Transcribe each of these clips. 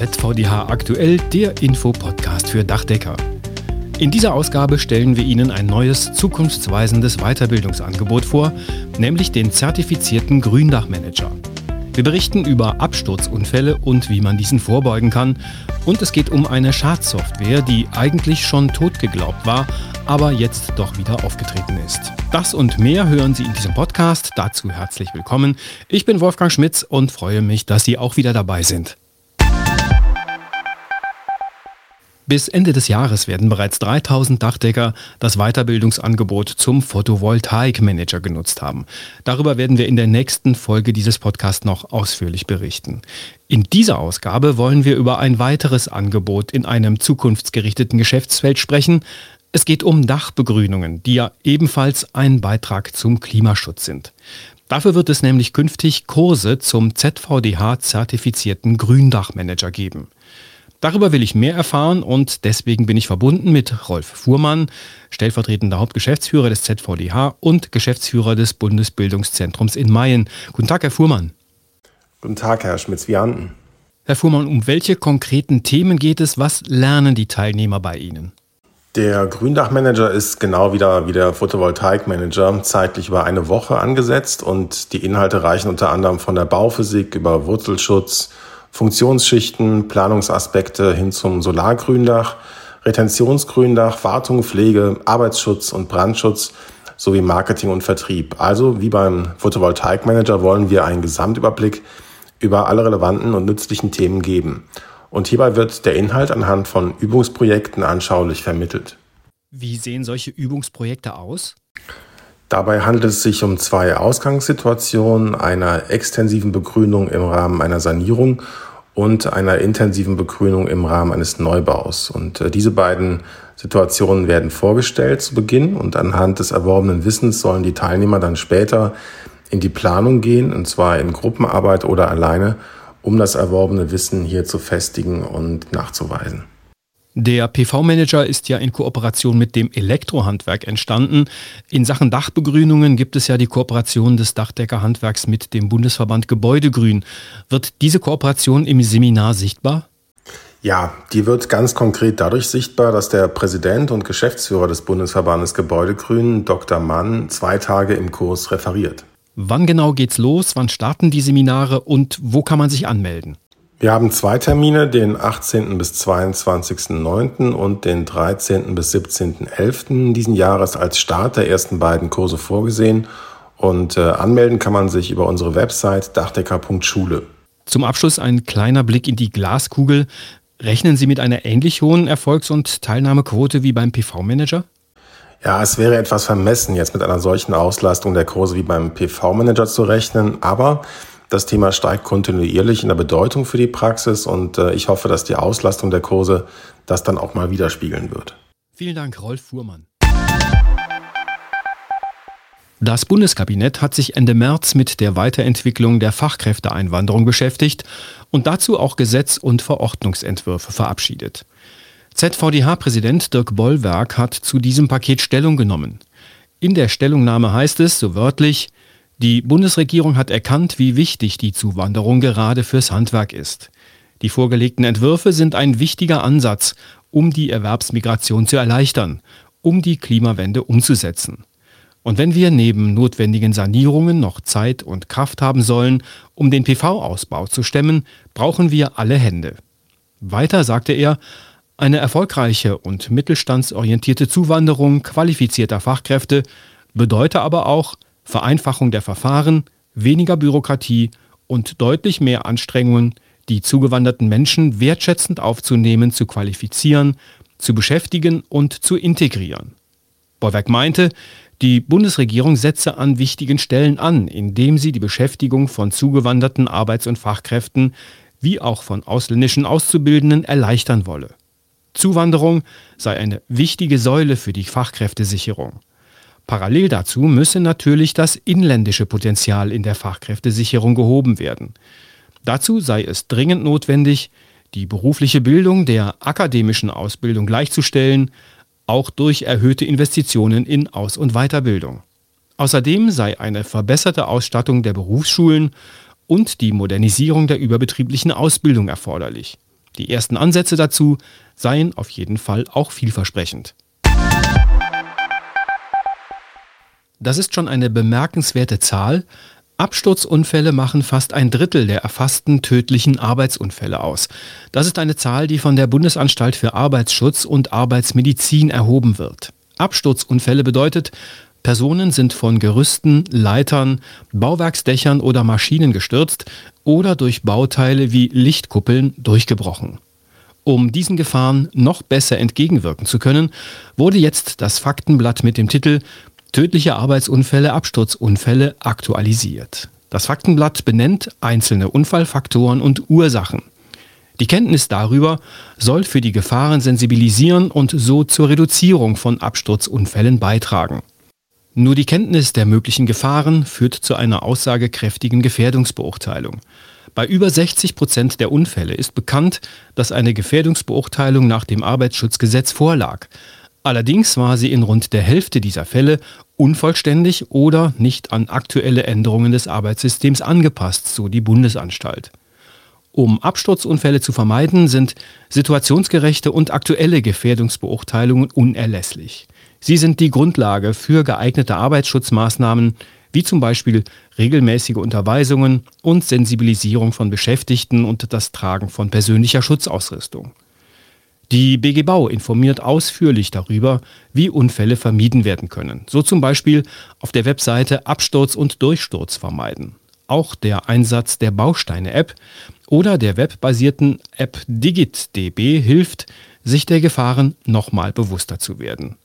ZVDH aktuell, der Infopodcast für Dachdecker. In dieser Ausgabe stellen wir Ihnen ein neues, zukunftsweisendes Weiterbildungsangebot vor, nämlich den zertifizierten Gründachmanager. Wir berichten über Absturzunfälle und wie man diesen vorbeugen kann. Und es geht um eine Schadsoftware, die eigentlich schon tot geglaubt war, aber jetzt doch wieder aufgetreten ist. Das und mehr hören Sie in diesem Podcast. Dazu herzlich willkommen. Ich bin Wolfgang Schmitz und freue mich, dass Sie auch wieder dabei sind. Bis Ende des Jahres werden bereits 3000 Dachdecker das Weiterbildungsangebot zum Photovoltaikmanager genutzt haben. Darüber werden wir in der nächsten Folge dieses Podcasts noch ausführlich berichten. In dieser Ausgabe wollen wir über ein weiteres Angebot in einem zukunftsgerichteten Geschäftsfeld sprechen. Es geht um Dachbegrünungen, die ja ebenfalls ein Beitrag zum Klimaschutz sind. Dafür wird es nämlich künftig Kurse zum ZVDH-zertifizierten Gründachmanager geben. Darüber will ich mehr erfahren und deswegen bin ich verbunden mit Rolf Fuhrmann, stellvertretender Hauptgeschäftsführer des ZVDH und Geschäftsführer des Bundesbildungszentrums in Mayen. Guten Tag, Herr Fuhrmann. Guten Tag, Herr Schmitz-Vianten. Herr Fuhrmann, um welche konkreten Themen geht es? Was lernen die Teilnehmer bei Ihnen? Der Gründachmanager ist genau wieder wie der Photovoltaikmanager zeitlich über eine Woche angesetzt und die Inhalte reichen unter anderem von der Bauphysik über Wurzelschutz, Funktionsschichten, Planungsaspekte hin zum Solargründach, Retentionsgründach, Wartung, Pflege, Arbeitsschutz und Brandschutz sowie Marketing und Vertrieb. Also wie beim Photovoltaikmanager wollen wir einen Gesamtüberblick über alle relevanten und nützlichen Themen geben. Und hierbei wird der Inhalt anhand von Übungsprojekten anschaulich vermittelt. Wie sehen solche Übungsprojekte aus? Dabei handelt es sich um zwei Ausgangssituationen, einer extensiven Begrünung im Rahmen einer Sanierung und einer intensiven Begrünung im Rahmen eines Neubaus. Und äh, diese beiden Situationen werden vorgestellt zu Beginn und anhand des erworbenen Wissens sollen die Teilnehmer dann später in die Planung gehen, und zwar in Gruppenarbeit oder alleine, um das erworbene Wissen hier zu festigen und nachzuweisen. Der PV-Manager ist ja in Kooperation mit dem Elektrohandwerk entstanden. In Sachen Dachbegrünungen gibt es ja die Kooperation des Dachdeckerhandwerks mit dem Bundesverband Gebäudegrün. Wird diese Kooperation im Seminar sichtbar? Ja, die wird ganz konkret dadurch sichtbar, dass der Präsident und Geschäftsführer des Bundesverbandes Gebäudegrün, Dr. Mann, zwei Tage im Kurs referiert. Wann genau geht's los? Wann starten die Seminare und wo kann man sich anmelden? Wir haben zwei Termine, den 18. bis 22.09. und den 13. bis 17.11. diesen Jahres als Start der ersten beiden Kurse vorgesehen. Und äh, anmelden kann man sich über unsere Website dachdecker.schule. Zum Abschluss ein kleiner Blick in die Glaskugel. Rechnen Sie mit einer ähnlich hohen Erfolgs- und Teilnahmequote wie beim PV-Manager? Ja, es wäre etwas vermessen, jetzt mit einer solchen Auslastung der Kurse wie beim PV-Manager zu rechnen, aber das Thema steigt kontinuierlich in der Bedeutung für die Praxis und äh, ich hoffe, dass die Auslastung der Kurse das dann auch mal widerspiegeln wird. Vielen Dank, Rolf Fuhrmann. Das Bundeskabinett hat sich Ende März mit der Weiterentwicklung der Fachkräfteeinwanderung beschäftigt und dazu auch Gesetz- und Verordnungsentwürfe verabschiedet. ZVDH-Präsident Dirk Bollwerk hat zu diesem Paket Stellung genommen. In der Stellungnahme heißt es, so wörtlich, die Bundesregierung hat erkannt, wie wichtig die Zuwanderung gerade fürs Handwerk ist. Die vorgelegten Entwürfe sind ein wichtiger Ansatz, um die Erwerbsmigration zu erleichtern, um die Klimawende umzusetzen. Und wenn wir neben notwendigen Sanierungen noch Zeit und Kraft haben sollen, um den PV-Ausbau zu stemmen, brauchen wir alle Hände. Weiter sagte er, eine erfolgreiche und mittelstandsorientierte Zuwanderung qualifizierter Fachkräfte bedeutet aber auch, Vereinfachung der Verfahren, weniger Bürokratie und deutlich mehr Anstrengungen, die zugewanderten Menschen wertschätzend aufzunehmen, zu qualifizieren, zu beschäftigen und zu integrieren. Bollwerk meinte, die Bundesregierung setze an wichtigen Stellen an, indem sie die Beschäftigung von zugewanderten Arbeits- und Fachkräften wie auch von ausländischen Auszubildenden erleichtern wolle. Zuwanderung sei eine wichtige Säule für die Fachkräftesicherung. Parallel dazu müsse natürlich das inländische Potenzial in der Fachkräftesicherung gehoben werden. Dazu sei es dringend notwendig, die berufliche Bildung der akademischen Ausbildung gleichzustellen, auch durch erhöhte Investitionen in Aus- und Weiterbildung. Außerdem sei eine verbesserte Ausstattung der Berufsschulen und die Modernisierung der überbetrieblichen Ausbildung erforderlich. Die ersten Ansätze dazu seien auf jeden Fall auch vielversprechend. Das ist schon eine bemerkenswerte Zahl. Absturzunfälle machen fast ein Drittel der erfassten tödlichen Arbeitsunfälle aus. Das ist eine Zahl, die von der Bundesanstalt für Arbeitsschutz und Arbeitsmedizin erhoben wird. Absturzunfälle bedeutet, Personen sind von Gerüsten, Leitern, Bauwerksdächern oder Maschinen gestürzt oder durch Bauteile wie Lichtkuppeln durchgebrochen. Um diesen Gefahren noch besser entgegenwirken zu können, wurde jetzt das Faktenblatt mit dem Titel Tödliche Arbeitsunfälle, Absturzunfälle aktualisiert. Das Faktenblatt benennt einzelne Unfallfaktoren und Ursachen. Die Kenntnis darüber soll für die Gefahren sensibilisieren und so zur Reduzierung von Absturzunfällen beitragen. Nur die Kenntnis der möglichen Gefahren führt zu einer aussagekräftigen Gefährdungsbeurteilung. Bei über 60 Prozent der Unfälle ist bekannt, dass eine Gefährdungsbeurteilung nach dem Arbeitsschutzgesetz vorlag. Allerdings war sie in rund der Hälfte dieser Fälle unvollständig oder nicht an aktuelle Änderungen des Arbeitssystems angepasst, so die Bundesanstalt. Um Absturzunfälle zu vermeiden, sind situationsgerechte und aktuelle Gefährdungsbeurteilungen unerlässlich. Sie sind die Grundlage für geeignete Arbeitsschutzmaßnahmen, wie zum Beispiel regelmäßige Unterweisungen und Sensibilisierung von Beschäftigten und das Tragen von persönlicher Schutzausrüstung. Die BG Bau informiert ausführlich darüber, wie Unfälle vermieden werden können. So zum Beispiel auf der Webseite Absturz und Durchsturz vermeiden. Auch der Einsatz der Bausteine-App oder der webbasierten App DigitDB hilft, sich der Gefahren nochmal bewusster zu werden.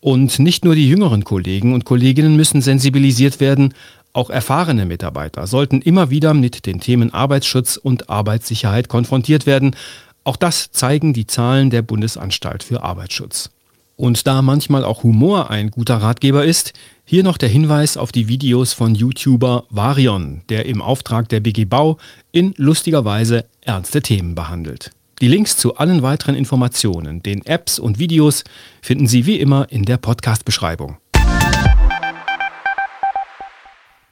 Und nicht nur die jüngeren Kollegen und Kolleginnen müssen sensibilisiert werden, auch erfahrene Mitarbeiter sollten immer wieder mit den Themen Arbeitsschutz und Arbeitssicherheit konfrontiert werden. Auch das zeigen die Zahlen der Bundesanstalt für Arbeitsschutz. Und da manchmal auch Humor ein guter Ratgeber ist, hier noch der Hinweis auf die Videos von YouTuber Varion, der im Auftrag der BG Bau in lustiger Weise ernste Themen behandelt. Die Links zu allen weiteren Informationen, den Apps und Videos finden Sie wie immer in der Podcast-Beschreibung.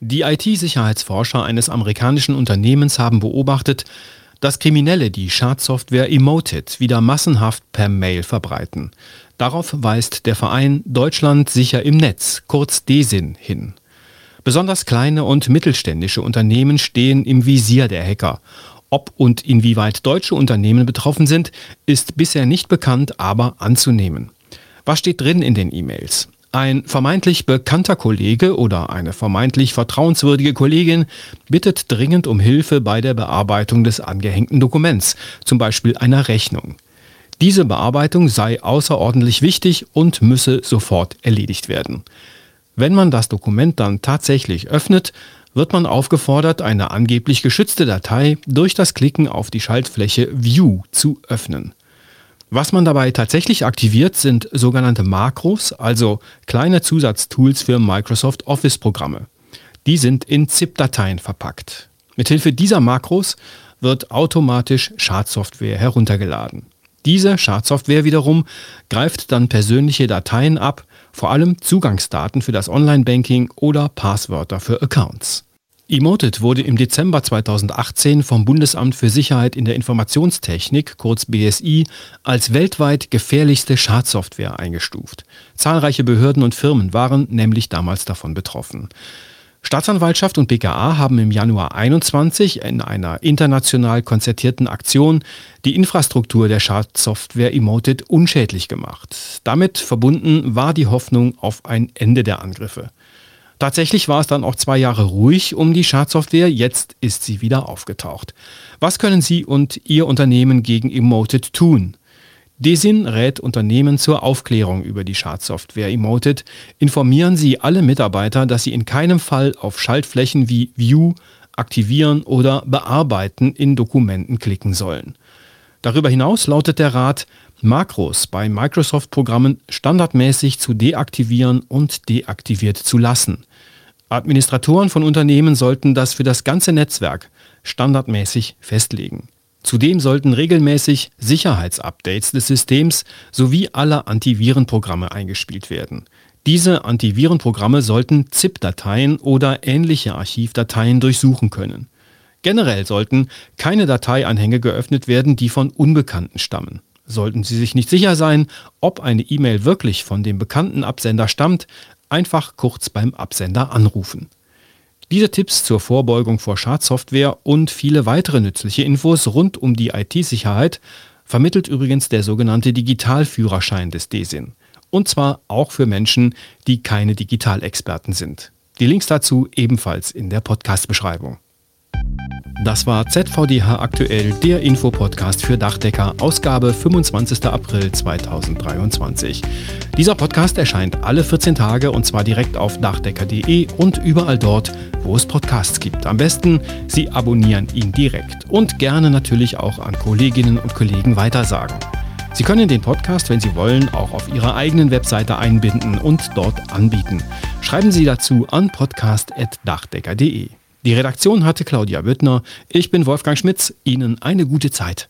Die IT-Sicherheitsforscher eines amerikanischen Unternehmens haben beobachtet, dass Kriminelle die Schadsoftware Emoted wieder massenhaft per Mail verbreiten. Darauf weist der Verein Deutschland sicher im Netz, kurz DESIN, hin. Besonders kleine und mittelständische Unternehmen stehen im Visier der Hacker ob und inwieweit deutsche Unternehmen betroffen sind, ist bisher nicht bekannt, aber anzunehmen. Was steht drin in den E-Mails? Ein vermeintlich bekannter Kollege oder eine vermeintlich vertrauenswürdige Kollegin bittet dringend um Hilfe bei der Bearbeitung des angehängten Dokuments, zum Beispiel einer Rechnung. Diese Bearbeitung sei außerordentlich wichtig und müsse sofort erledigt werden. Wenn man das Dokument dann tatsächlich öffnet, wird man aufgefordert, eine angeblich geschützte Datei durch das Klicken auf die Schaltfläche View zu öffnen. Was man dabei tatsächlich aktiviert, sind sogenannte Makros, also kleine Zusatztools für Microsoft Office-Programme. Die sind in ZIP-Dateien verpackt. Mithilfe dieser Makros wird automatisch Schadsoftware heruntergeladen. Diese Schadsoftware wiederum greift dann persönliche Dateien ab, vor allem Zugangsdaten für das Online-Banking oder Passwörter für Accounts. Emoted wurde im Dezember 2018 vom Bundesamt für Sicherheit in der Informationstechnik, kurz BSI, als weltweit gefährlichste Schadsoftware eingestuft. Zahlreiche Behörden und Firmen waren nämlich damals davon betroffen. Staatsanwaltschaft und BKA haben im Januar 21 in einer international konzertierten Aktion die Infrastruktur der Schadsoftware Emoted unschädlich gemacht. Damit verbunden war die Hoffnung auf ein Ende der Angriffe. Tatsächlich war es dann auch zwei Jahre ruhig um die Schadsoftware, jetzt ist sie wieder aufgetaucht. Was können Sie und Ihr Unternehmen gegen Emoted tun? Desin rät Unternehmen zur Aufklärung über die Schadsoftware Emoted. Informieren Sie alle Mitarbeiter, dass sie in keinem Fall auf Schaltflächen wie View, Aktivieren oder Bearbeiten in Dokumenten klicken sollen. Darüber hinaus lautet der Rat, Makros bei Microsoft-Programmen standardmäßig zu deaktivieren und deaktiviert zu lassen. Administratoren von Unternehmen sollten das für das ganze Netzwerk standardmäßig festlegen. Zudem sollten regelmäßig Sicherheitsupdates des Systems sowie aller Antivirenprogramme eingespielt werden. Diese Antivirenprogramme sollten ZIP-Dateien oder ähnliche Archivdateien durchsuchen können. Generell sollten keine Dateianhänge geöffnet werden, die von Unbekannten stammen. Sollten Sie sich nicht sicher sein, ob eine E-Mail wirklich von dem bekannten Absender stammt, einfach kurz beim Absender anrufen. Diese Tipps zur Vorbeugung vor Schadsoftware und viele weitere nützliche Infos rund um die IT-Sicherheit vermittelt übrigens der sogenannte Digitalführerschein des DESIN. Und zwar auch für Menschen, die keine Digitalexperten sind. Die Links dazu ebenfalls in der Podcast-Beschreibung. Das war ZVDH aktuell, der Infopodcast für Dachdecker, Ausgabe 25. April 2023. Dieser Podcast erscheint alle 14 Tage und zwar direkt auf dachdecker.de und überall dort, wo es Podcasts gibt. Am besten, Sie abonnieren ihn direkt und gerne natürlich auch an Kolleginnen und Kollegen weitersagen. Sie können den Podcast, wenn Sie wollen, auch auf Ihrer eigenen Webseite einbinden und dort anbieten. Schreiben Sie dazu an podcast.dachdecker.de. Die Redaktion hatte Claudia Büttner. Ich bin Wolfgang Schmitz. Ihnen eine gute Zeit.